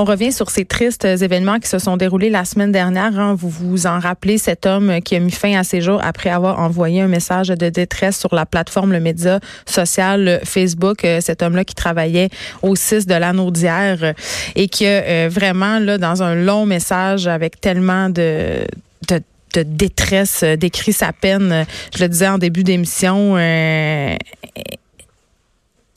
On revient sur ces tristes événements qui se sont déroulés la semaine dernière. Hein. Vous vous en rappelez, cet homme qui a mis fin à ses jours après avoir envoyé un message de détresse sur la plateforme, le média social Facebook. Euh, cet homme-là qui travaillait au 6 de l'anneau d'hier et qui euh, vraiment, là, dans un long message avec tellement de, de de détresse décrit sa peine. Je le disais en début d'émission, euh,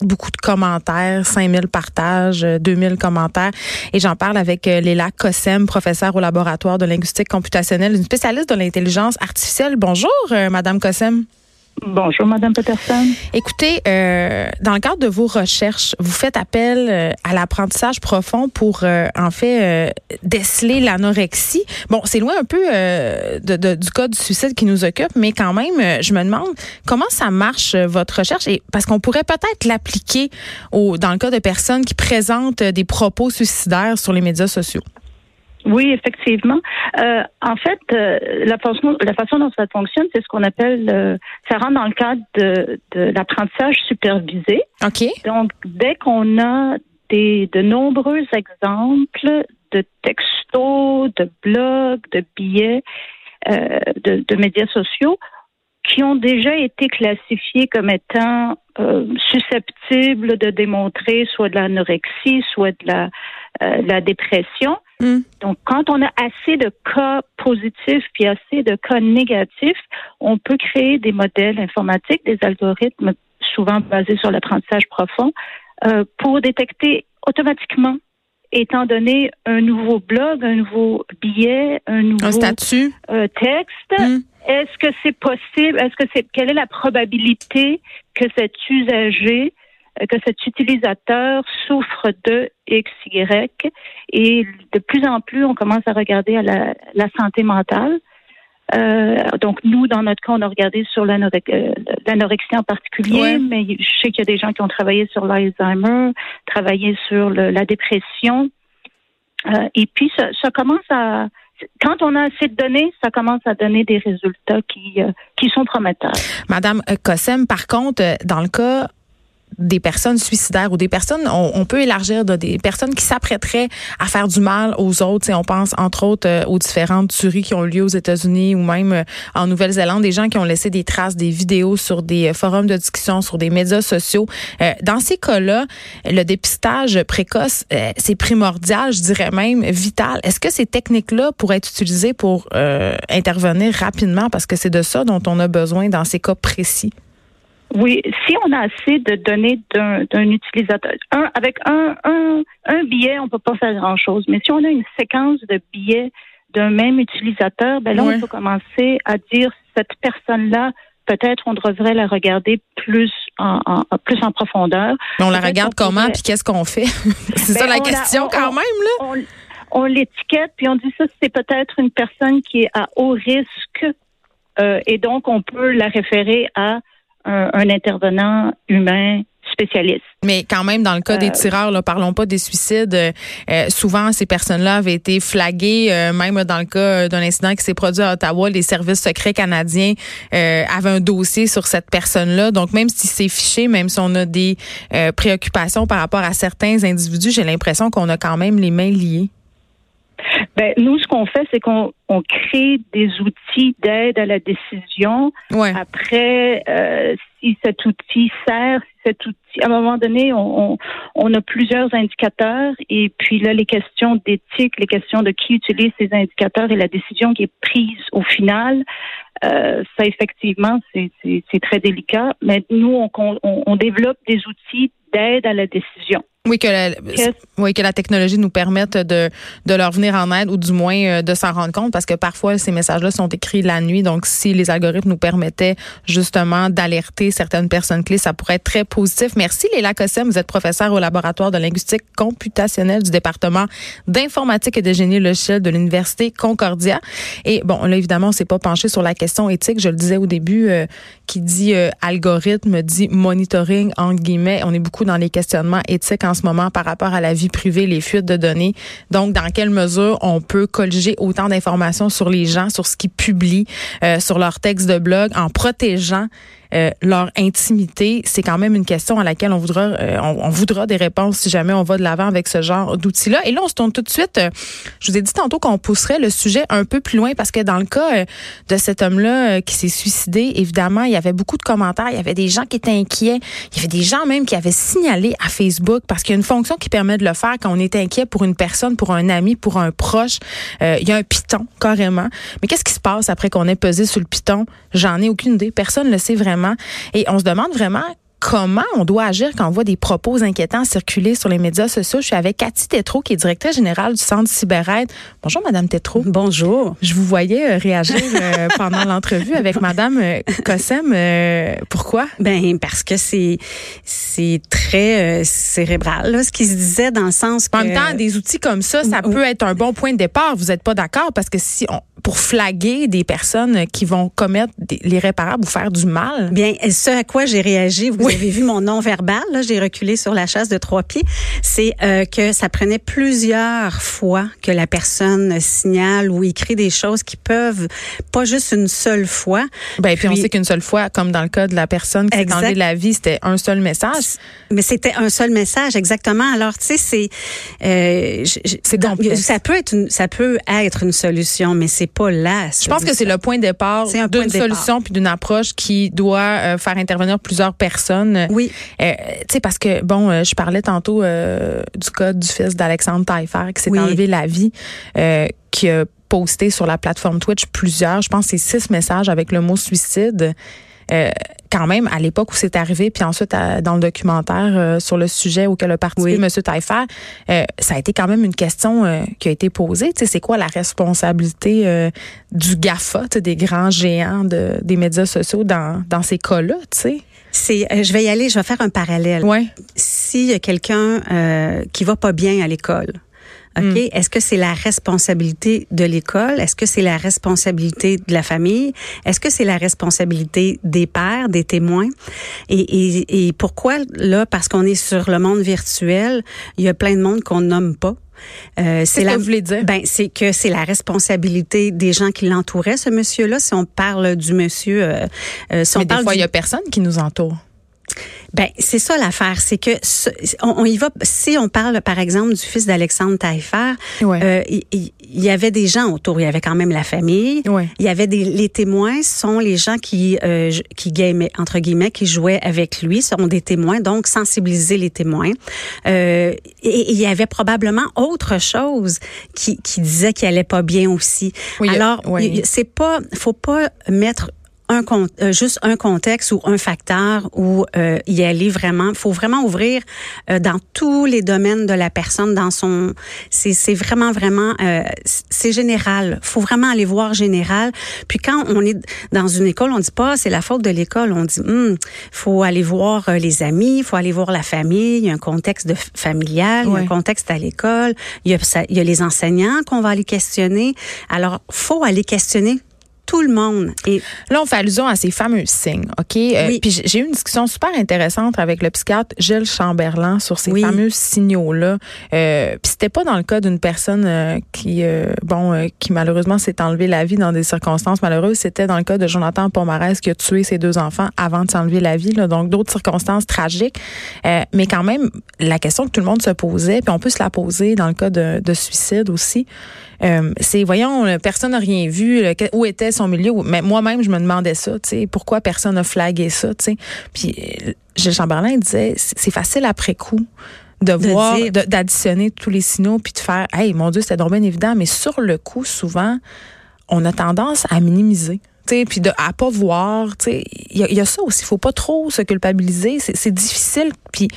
beaucoup de commentaires, 5000 partages, 2000 commentaires. Et j'en parle avec euh, Léla Kossem, professeure au laboratoire de linguistique computationnelle, une spécialiste de l'intelligence artificielle. Bonjour, euh, Madame Kossem. Bonjour, Madame Peterson. Écoutez, euh, dans le cadre de vos recherches, vous faites appel euh, à l'apprentissage profond pour, euh, en fait, déceler l'anorexie. Bon, c'est loin un peu de, du cas du suicide qui nous occupe, mais quand même, je me demande comment ça marche votre recherche, et parce qu'on pourrait peut-être l'appliquer dans le cas de personnes qui présentent des propos suicidaires sur les médias sociaux. Oui, effectivement. Euh, en fait, euh, la, façon, la façon dont ça fonctionne, c'est ce qu'on appelle, euh, ça rentre dans le cadre de, de l'apprentissage supervisé. OK. Donc, dès qu'on a des, de nombreux exemples de textos, de blogs, de billets, euh, de, de, médias sociaux qui ont déjà été classifiés comme étant euh, susceptibles de démontrer soit de l'anorexie, soit de la, euh, la dépression, Mm. Donc, quand on a assez de cas positifs puis assez de cas négatifs, on peut créer des modèles informatiques, des algorithmes souvent basés sur l'apprentissage profond, euh, pour détecter automatiquement, étant donné un nouveau blog, un nouveau billet, un nouveau statut. Euh, texte. Mm. Est-ce que c'est possible? Est-ce que c'est quelle est la probabilité que cet usager que cet utilisateur souffre de XY et de plus en plus, on commence à regarder à la, la santé mentale. Euh, donc, nous, dans notre cas, on a regardé sur euh, l'anorexie en particulier, mais je sais qu'il y a des gens qui ont travaillé sur l'Alzheimer, travaillé sur le, la dépression. Euh, et puis, ça, ça, commence à... Quand on a assez de données, ça commence à donner des résultats qui, euh, qui sont prometteurs. Madame Kossem, par contre, dans le cas des personnes suicidaires ou des personnes, on, peut élargir de des personnes qui s'apprêteraient à faire du mal aux autres. Et on pense entre autres euh, aux différentes tueries qui ont lieu aux États-Unis ou même euh, en Nouvelle-Zélande, des gens qui ont laissé des traces, des vidéos sur des euh, forums de discussion, sur des médias sociaux. dans ces cas-là, le dépistage précoce, c'est primordial, je dirais même vital. Est-ce que ces techniques-là pourraient être utilisées pour intervenir rapidement? Parce que c'est de ça dont on a besoin dans ces cas précis? Oui, si on a assez de données d'un utilisateur, un, avec un, un, un billet, on peut pas faire grand-chose. Mais si on a une séquence de billets d'un même utilisateur, ben là, on peut commencer à dire cette personne-là, peut-être on devrait la regarder plus en, en plus en profondeur. Mais on la regarde comment, puis qu'est-ce qu'on fait? c'est ça ben, la question quand même, là. On, l'étiquette, puis on dit ça, c'est peut-être une personne qui est à haut risque, euh, et donc on peut la référer à un, intervenant humain spécialiste. Mais quand même, dans le cas des euh, tireurs, là, parlons pas des suicides. Euh, souvent, ces personnes-là avaient été flaguées. Euh, même dans le cas d'un incident qui s'est produit à Ottawa, les services secrets canadiens avaient un dossier sur cette personne-là. Donc, même si c'est fiché, même si on a des préoccupations par rapport à certains individus, j'ai l'impression qu'on a quand même les mains liées. Ben, nous, ce qu'on fait, c'est qu'on on crée des outils d'aide à la décision. Après, euh, si cet outil sert, si cet outil, à un moment donné, on, on, a plusieurs indicateurs et puis là, les questions d'éthique, les questions de qui utilise ces indicateurs et la décision qui est prise au final, euh, ça effectivement, c'est très délicat. Mais nous, on, on, on développe des outils d'aide à la décision. Oui, que la, oui, que la technologie nous permette de, de leur venir en aide ou du moins euh, de s'en rendre compte parce que parfois ces messages-là sont écrits la nuit. Donc, si les algorithmes nous permettaient justement d'alerter certaines personnes clés, ça pourrait être très positif. Merci Léla Cossem. Vous êtes professeur au laboratoire de linguistique computationnelle du département d'informatique et de génie logiciel de l'Université Concordia. Et bon, là, évidemment, on s'est pas penché sur la question éthique. Je le disais au début, euh, qui dit euh, algorithme, dit monitoring, en guillemets. On est beaucoup dans les questionnements éthiques en ce moment par rapport à la vie privée, les fuites de données. Donc, dans quelle mesure on peut colliger autant d'informations sur les gens, sur ce qu'ils publient, euh, sur leurs textes de blog, en protégeant euh, leur intimité, c'est quand même une question à laquelle on voudra, euh, on, voudra des réponses si jamais on va de l'avant avec ce genre d'outils-là. Et là, on se tourne tout de suite. Euh, je vous ai dit tantôt qu'on pousserait le sujet un peu plus loin parce que dans le cas de cet homme-là qui s'est suicidé, évidemment, il y avait beaucoup de commentaires. Il y avait des gens qui étaient inquiets. Il y avait des gens même qui avaient signalé à Facebook parce qu'il y a une fonction qui permet de le faire quand on est inquiet pour une personne, pour un ami, pour un proche. il y a un piton carrément. Mais qu'est-ce qui se passe après qu'on ait pesé sur le piton? J'en ai aucune idée. Personne ne le sait vraiment. Et on se demande vraiment comment on doit agir quand on voit des propos inquiétants circuler sur les médias sociaux. Je suis avec Cathy Tétrault, qui est directrice générale du Centre CyberAide. Bonjour, Madame Tétrault. Bonjour. Je vous voyais euh, réagir euh, pendant l'entrevue avec Madame euh, Cossem. pourquoi? Ben parce que c'est c'est très cérébral, ce qui se disait dans le sens que... En même temps, des outils comme ça, ça peut être un bon point de départ. Vous n'êtes pas d'accord? Parce que si on, pour flaguer des personnes qui vont commettre l'irréparable ou faire du mal? Bien, ce à quoi j'ai réagi, vous avez vu mon nom verbal, là, j'ai reculé sur la chasse de trois pieds, c'est euh, que ça prenait plusieurs fois que la personne signale ou écrit des choses qui peuvent, pas juste une seule fois. Ben, puis, on sait qu'une seule fois, comme dans le cas de la personne qui s'est enlevé la vie, c'était un seul message. Mais c'était un seul message, exactement. Alors, tu sais, c'est... Euh, c'est ça peut être une, ça peut être une solution, mais c'est pas là. Je pense que c'est le point de départ d'une solution puis d'une approche qui doit euh, faire intervenir plusieurs personnes. Oui. Euh, tu sais parce que bon, euh, je parlais tantôt du cas du fils d'Alexandre Taillefer qui s'est enlevé la vie, qui a posté sur la plateforme Twitch plusieurs, je pense c'est six messages avec le mot suicide. Euh, quand même, à l'époque où c'est arrivé, puis ensuite dans le documentaire euh, sur le sujet auquel a participé M. Taillefer, euh, ça a été quand même une question qui a été posée. C'est quoi la responsabilité du GAFA, des grands géants de, des médias sociaux dans, dans ces cas-là? C'est, je vais y aller, je vais faire un parallèle. Ouais. S'il y a quelqu'un qui va pas bien à l'école, OK? Hmm. Est-ce que c'est la responsabilité de l'école? Est-ce que c'est la responsabilité de la famille? Est-ce que c'est la responsabilité des pères, des témoins? Et, et, et pourquoi là? Parce qu'on est sur le monde virtuel, il y a plein de monde qu'on nomme pas? Euh, c'est la, que vous voulez dire? Ben, c'est que c'est la responsabilité des gens qui l'entouraient, ce monsieur-là. Si on parle du monsieur, euh, euh si on Mais fois, il y a personne qui nous entoure. Ben c'est ça l'affaire, c'est que on, y va. Si on parle par exemple du fils d'Alexandre Taillefer, euh, il, y avait des gens autour. Il y avait quand même la famille. Il y avait des les témoins sont les gens qui euh, qui gamaient entre guillemets qui jouaient avec lui sont des témoins donc sensibiliser les témoins. Euh, et, il y avait probablement autre chose qui qui disait qu'il allait pas bien aussi. Alors c'est pas faut pas mettre un euh, juste un contexte ou un facteur où euh, y aller vraiment. faut vraiment ouvrir euh, dans tous les domaines de la personne, dans son. C'est vraiment vraiment euh, c'est général. faut vraiment aller voir général. Puis quand on est dans une école, on dit pas c'est la faute de l'école. On dit hum, faut aller voir les amis, il faut aller voir la famille. Il y a un contexte de familial, il y a un contexte à l'école. Il y a il y a les enseignants qu'on va aller questionner. Alors faut aller questionner tout le monde. Et là, on fait allusion à ces fameux signes, OK? Euh, puis j'ai eu une discussion super intéressante avec le psychiatre Gilles Chamberlain sur ces fameux signaux-là. Euh, puis c'était pas dans le cas d'une personne euh, qui, euh, bon, qui malheureusement s'est enlevé la vie dans des circonstances malheureuses. C'était dans le cas de Jonathan Pomarès qui a tué ses deux enfants avant de s'enlever la vie. Là, donc d'autres circonstances tragiques. mais quand même, la question que tout le monde se posait, puis on peut se la poser dans le cas de, de suicide aussi. C'est, voyons, personne n'a rien vu. Où était son milieu. Mais moi-même, je me demandais ça, tu sais, pourquoi personne n'a flagué ça, tu sais. Puis euh, Gilles Chamberlain disait, c'est facile après coup de, voir, d'additionner tous les signaux puis de faire, hey, mon Dieu, c'était donc bien évident, mais sur le coup, souvent, on a tendance à minimiser puis de à pas voir, il y, y, a ça aussi, il faut pas trop se culpabiliser, c'est difficile puis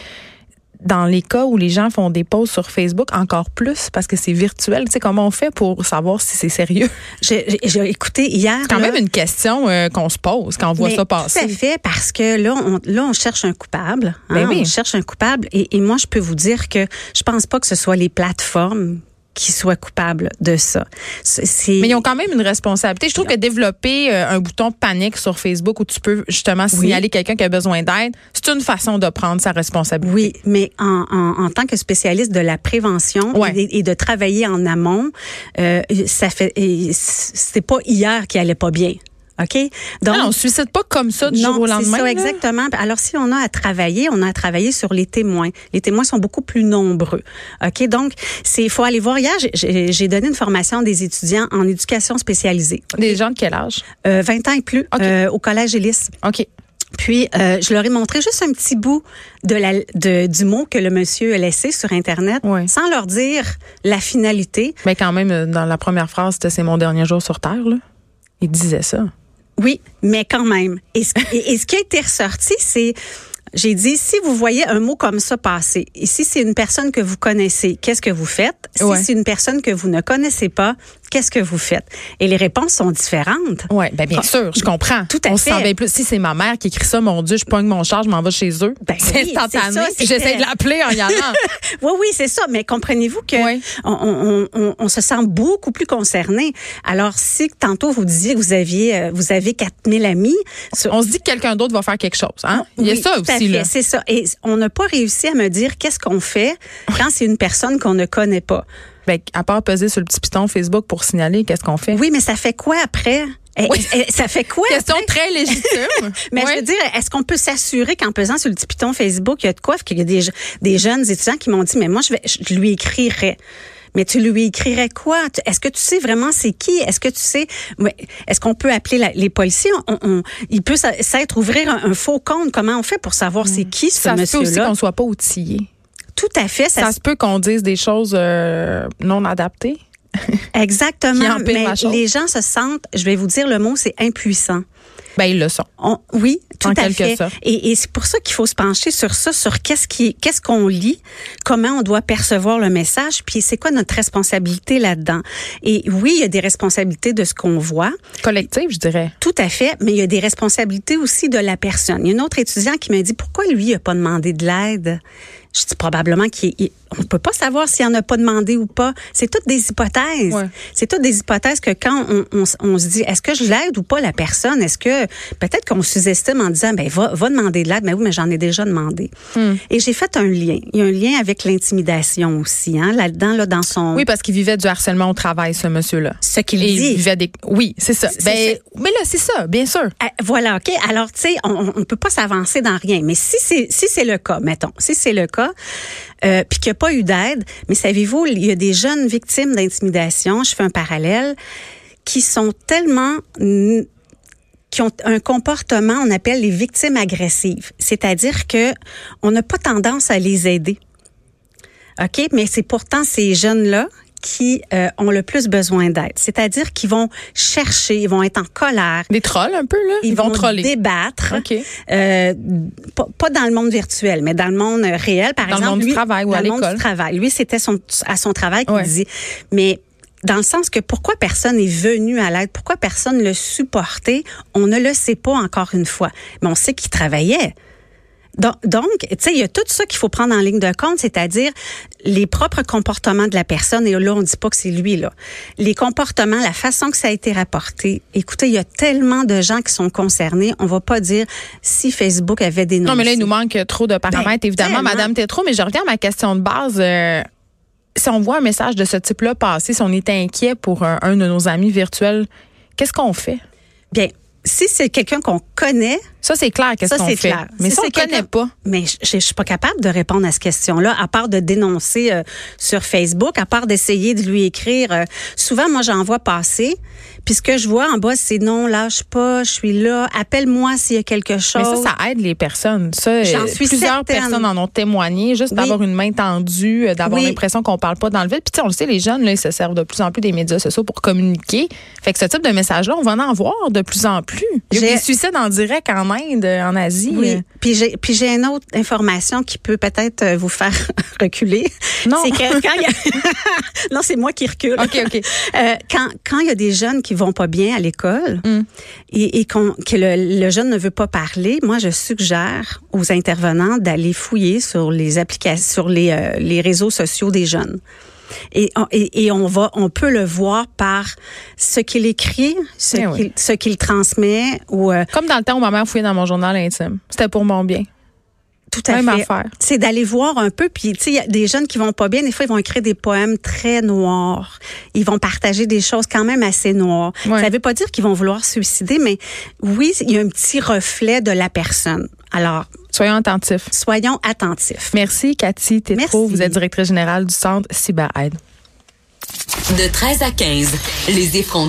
dans les cas où les gens font des posts sur Facebook, encore plus parce que c'est virtuel. Tu sais, comment on fait pour savoir si c'est sérieux? J'ai écouté hier. C'est quand même une question euh, qu'on se pose quand on voit ça passer. Tout à fait, parce que là, on, là, on cherche un coupable. Hein, ben oui. On cherche un coupable. Et, et moi, je peux vous dire que je pense pas que ce soit les plateformes qui soient coupables de ça. Mais ils ont quand même une responsabilité. Je trouve que développer euh, un bouton panique sur Facebook où tu peux justement signaler quelqu'un qui a besoin d'aide, c'est une façon de prendre sa responsabilité. Oui, mais en, en, en tant que spécialiste de la prévention et, de travailler en amont, euh, ça fait c'est pas hier qui allait pas bien. OK? Donc, non, on ne suicide pas comme ça du jour au lendemain. C'est ça, exactement. Alors, si on a à travailler, on a à travailler sur les témoins. Les témoins sont beaucoup plus nombreux. OK? Donc, il faut aller voir. Hier, j'ai donné une formation à des étudiants en éducation spécialisée. Des gens de quel âge? Euh, 20 ans et plus, euh, au collège Élis. OK. Puis, euh, je leur ai montré juste un petit bout de la, de, du mot que le monsieur a laissé sur Internet, sans leur dire la finalité. Mais quand même, euh, dans la première phrase, c'était « c'est mon dernier jour sur Terre », là. Il disait ça. Oui, mais quand même. Et ce, et, ce qui a été ressorti, c'est j'ai dit, si vous voyez un mot comme ça passer, et si c'est une personne que vous connaissez, qu'est-ce que vous faites? Si c'est une personne que vous ne connaissez pas, qu'est-ce que vous faites? Et les réponses sont différentes. Oui, ben bien sûr, je comprends. Tout à On fait. plus. Si c'est ma mère qui écrit ça, mon Dieu, je pogne mon char, je m'en vais chez eux. Ben c'est instantané. J'essaie de l'appeler en y allant. oui, oui, c'est ça. Mais comprenez-vous que on, on, on, se sent beaucoup plus concerné. Alors, si tantôt vous disiez que vous aviez, euh, vous avez 4000 amis. On se dit que quelqu'un d'autre va faire quelque chose. Hein? Il y a ça aussi. C'est ça. Et on n'a pas réussi à me dire qu'est-ce qu'on fait quand c'est une personne qu'on ne connaît pas. Ben, à part peser sur le petit piton Facebook pour signaler, qu'est-ce qu'on fait? Oui, mais ça fait quoi après? Eh, eh, ça fait quoi? Question très légitime. mais je veux dire, est-ce qu'on peut s'assurer qu'en pesant sur le petit piton Facebook, il y a de quoi? Qu'il y a des, des jeunes étudiants qui m'ont dit, mais moi, je, vais, je lui écrirais. Mais tu lui écrirais quoi? Est-ce que tu sais vraiment c'est qui? Est-ce que tu sais, est-ce qu'on peut appeler les policiers? On, il peut s'être ouvrir un, faux compte. Comment on fait pour savoir c'est qui ce monsieur-là? Ça peut aussi qu'on soit pas outillé. Tout à fait. Ça, se peut qu'on dise des choses euh, non adaptées. Exactement. mais les gens se sentent, je vais vous dire le mot, c'est impuissant. Ben ils le sont. oui, tout à fait. Et, et c'est pour ça qu'il faut se pencher sur ça, sur qu'est-ce qui, qu'est-ce qu'on lit, comment on doit percevoir le message, puis c'est quoi notre responsabilité là-dedans. Et oui, il y a des responsabilités de ce qu'on voit. Collective, je dirais. Tout à fait, mais il y a des responsabilités aussi de la personne. Il y a une autre étudiant qui m'a dit pourquoi lui il a pas demandé de l'aide? Je dis probablement qu'on ne peut pas savoir s'il en a pas demandé ou pas. C'est toutes des hypothèses. C'est toutes des hypothèses que quand on, on, se dit, est-ce que je l'aide ou pas la personne? Est-ce que peut-être qu'on sous-estime en disant, ben va, va demander de l'aide. Mais oui, mais j'en ai déjà demandé. Hmm. Et j'ai fait un lien. Il y a un lien avec l'intimidation aussi, hein, là-dedans, là, dans son. Oui, parce qu'il vivait du harcèlement au travail, ce monsieur-là. Ce qu'il dit. Il vivait des. Oui, c'est ça. Ben, mais là, c'est ça, bien sûr. Ah, voilà, ok. Alors, tu sais, on, ne peut pas s'avancer dans rien. Mais si c'est si c'est le cas, mettons, si c'est le cas, euh, puis qu'il n'y a pas eu d'aide. Mais savez-vous, il y a des jeunes victimes d'intimidation, je fais un parallèle, qui sont tellement qui ont un comportement, on appelle les victimes agressives. C'est-à-dire que on n'a pas tendance à les aider. OK? Mais c'est pourtant ces jeunes-là qui euh, ont le plus besoin d'aide. C'est-à-dire qu'ils vont chercher, ils vont être en colère. Des trolls un peu, là? Ils, vont, débattre. OK. Euh, pas, dans le monde virtuel, mais dans le monde réel. Par dans exemple, le monde lui, du travail ou à l'école. du travail. Lui, c'était son, à son travail qu'il disait. Mais dans le sens que pourquoi personne est venu à l'aide, pourquoi personne le supportait, on ne le sait pas encore une fois. Mais on sait qu'il travaillait. Donc, tu sais, il y a tout ça qu'il faut prendre en ligne de compte, c'est-à-dire les propres comportements de la personne. Et là, on ne dit pas que c'est lui, là. Les comportements, la façon que ça a été rapporté. Écoutez, il y a tellement de gens qui sont concernés. On va pas dire si Facebook avait des Non, mais là, il nous manque trop de paramètres, ben, évidemment, Madame Tétro. Mais je reviens à ma question de base. Euh, si on voit un message de ce type-là passer, si on est inquiet pour un, un de nos amis virtuels, qu'est-ce qu'on fait? Bien, si c'est quelqu'un qu'on connaît, ça c'est clair qu'est-ce qu'on fait. Clair. Mais si, on connaît pas, mais je, je, suis pas capable de répondre à cette question-là à part de dénoncer euh, sur Facebook, à part d'essayer de lui écrire. Euh, souvent moi j'envoie passer puis ce que je vois en bas, c'est non, lâche pas, je suis là, appelle-moi s'il y a quelque chose. Mais ça, ça aide les personnes. Ça, J'en suis plusieurs personnes en ont témoigné, juste d'avoir une main tendue, euh, d'avoir l'impression qu'on parle pas dans le vide. Puis on le sait, les jeunes, là, ils se servent de plus en plus des médias sociaux pour communiquer. Fait que ce type de message-là, on va en voir de plus en plus. Il y a des suicides en direct en Inde, en Asie. Oui. Puis j'ai, puis j'ai une autre information qui peut peut-être euh, vous faire reculer. Non. C'est que quand il y a... non, c'est moi qui recule. OK, OK. Euh, quand, quand il y a des jeunes qui vont pas bien à l'école mm. et, et que le, jeune ne veut pas parler, moi, je suggère aux intervenants d'aller fouiller sur les applications, sur les, euh, les réseaux sociaux des jeunes. Et, et, on va, on peut le voir par ce qu'il écrit, ce eh qu'il transmet ou euh, comme dans le temps où ma mère fouillait dans mon journal intime. C'était pour mon bien. tout à fait. C'est d'aller voir un peu. Puis, tu sais, il y a des jeunes qui vont pas bien. Des fois, ils vont écrire des poèmes très noirs. Ils vont partager des choses quand même assez noires. Ça veut pas dire qu'ils vont vouloir suicider, mais oui, il y a un petit reflet de la personne. Alors, soyons attentifs. Soyons attentifs. Merci, Cathy Tétrault. Vous êtes directrice générale du Centre CyberAide. De 13 à 15, les effrontés.